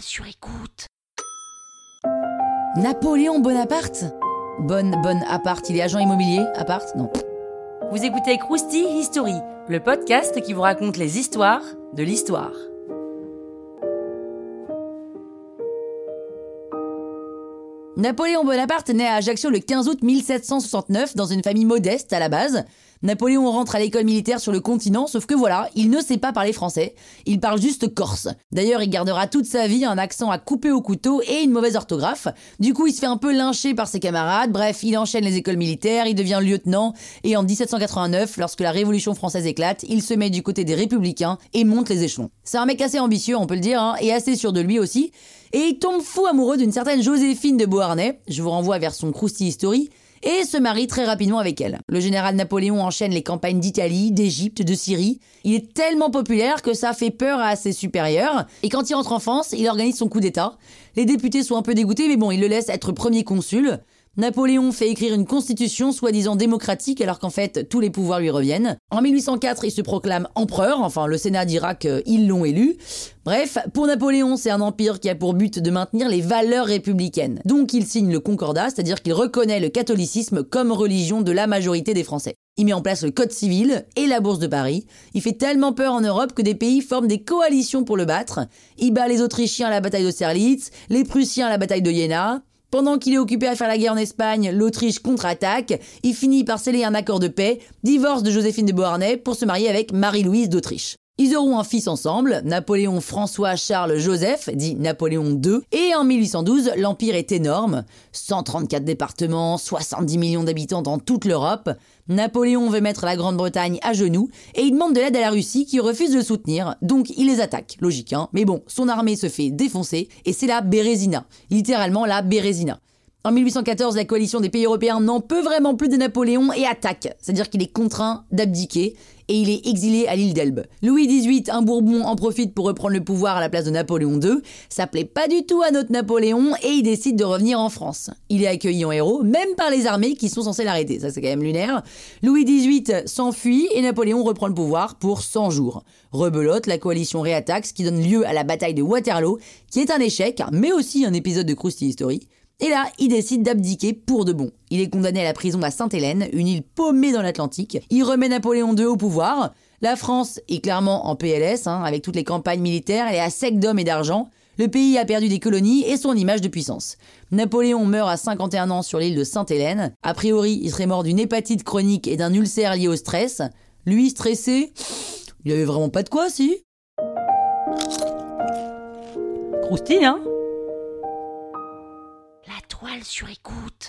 sur écoute. Napoléon Bonaparte? Bonne, bonne appart, il est agent immobilier Appart Non. Vous écoutez Krusty History, le podcast qui vous raconte les histoires de l'histoire. Napoléon Bonaparte naît à Ajaccio le 15 août 1769 dans une famille modeste à la base. Napoléon rentre à l'école militaire sur le continent, sauf que voilà, il ne sait pas parler français, il parle juste corse. D'ailleurs, il gardera toute sa vie un accent à couper au couteau et une mauvaise orthographe. Du coup, il se fait un peu lyncher par ses camarades, bref, il enchaîne les écoles militaires, il devient lieutenant, et en 1789, lorsque la Révolution française éclate, il se met du côté des républicains et monte les échelons. C'est un mec assez ambitieux, on peut le dire, hein, et assez sûr de lui aussi, et il tombe fou amoureux d'une certaine Joséphine de Beauharnais, je vous renvoie vers son crousty history, et se marie très rapidement avec elle. Le général Napoléon enchaîne les campagnes d'Italie, d'Égypte, de Syrie. Il est tellement populaire que ça fait peur à ses supérieurs. Et quand il rentre en France, il organise son coup d'État. Les députés sont un peu dégoûtés, mais bon, il le laisse être premier consul. Napoléon fait écrire une constitution soi-disant démocratique alors qu'en fait tous les pouvoirs lui reviennent. En 1804, il se proclame empereur, enfin le Sénat dira qu'ils l'ont élu. Bref, pour Napoléon, c'est un empire qui a pour but de maintenir les valeurs républicaines. Donc il signe le Concordat, c'est-à-dire qu'il reconnaît le catholicisme comme religion de la majorité des Français. Il met en place le Code civil et la Bourse de Paris. Il fait tellement peur en Europe que des pays forment des coalitions pour le battre. Il bat les Autrichiens à la bataille d'Austerlitz, les Prussiens à la bataille de Jena. Pendant qu'il est occupé à faire la guerre en Espagne, l'Autriche contre-attaque. Il finit par sceller un accord de paix, divorce de Joséphine de Beauharnais pour se marier avec Marie-Louise d'Autriche. Ils auront un fils ensemble, Napoléon François Charles Joseph, dit Napoléon II, et en 1812, l'empire est énorme, 134 départements, 70 millions d'habitants dans toute l'Europe. Napoléon veut mettre la Grande-Bretagne à genoux et il demande de l'aide à la Russie qui refuse de le soutenir, donc il les attaque, logique hein. Mais bon, son armée se fait défoncer et c'est la Bérésina, littéralement la Bérésina. En 1814, la coalition des pays européens n'en peut vraiment plus de Napoléon et attaque, c'est-à-dire qu'il est contraint d'abdiquer et il est exilé à l'île d'Elbe. Louis XVIII, un Bourbon, en profite pour reprendre le pouvoir à la place de Napoléon II. Ça plaît pas du tout à notre Napoléon et il décide de revenir en France. Il est accueilli en héros, même par les armées qui sont censées l'arrêter. Ça, c'est quand même lunaire. Louis XVIII s'enfuit et Napoléon reprend le pouvoir pour 100 jours. Rebelote, la coalition réattaque, ce qui donne lieu à la bataille de Waterloo, qui est un échec, mais aussi un épisode de Krusty History. Et là, il décide d'abdiquer pour de bon. Il est condamné à la prison à Sainte-Hélène, une île paumée dans l'Atlantique. Il remet Napoléon II au pouvoir. La France est clairement en PLS, hein, avec toutes les campagnes militaires, elle est à sec d'hommes et d'argent. Le pays a perdu des colonies et son image de puissance. Napoléon meurt à 51 ans sur l'île de Sainte-Hélène. A priori, il serait mort d'une hépatite chronique et d'un ulcère lié au stress. Lui, stressé, il avait vraiment pas de quoi, si Croustille, hein Toile sur écoute.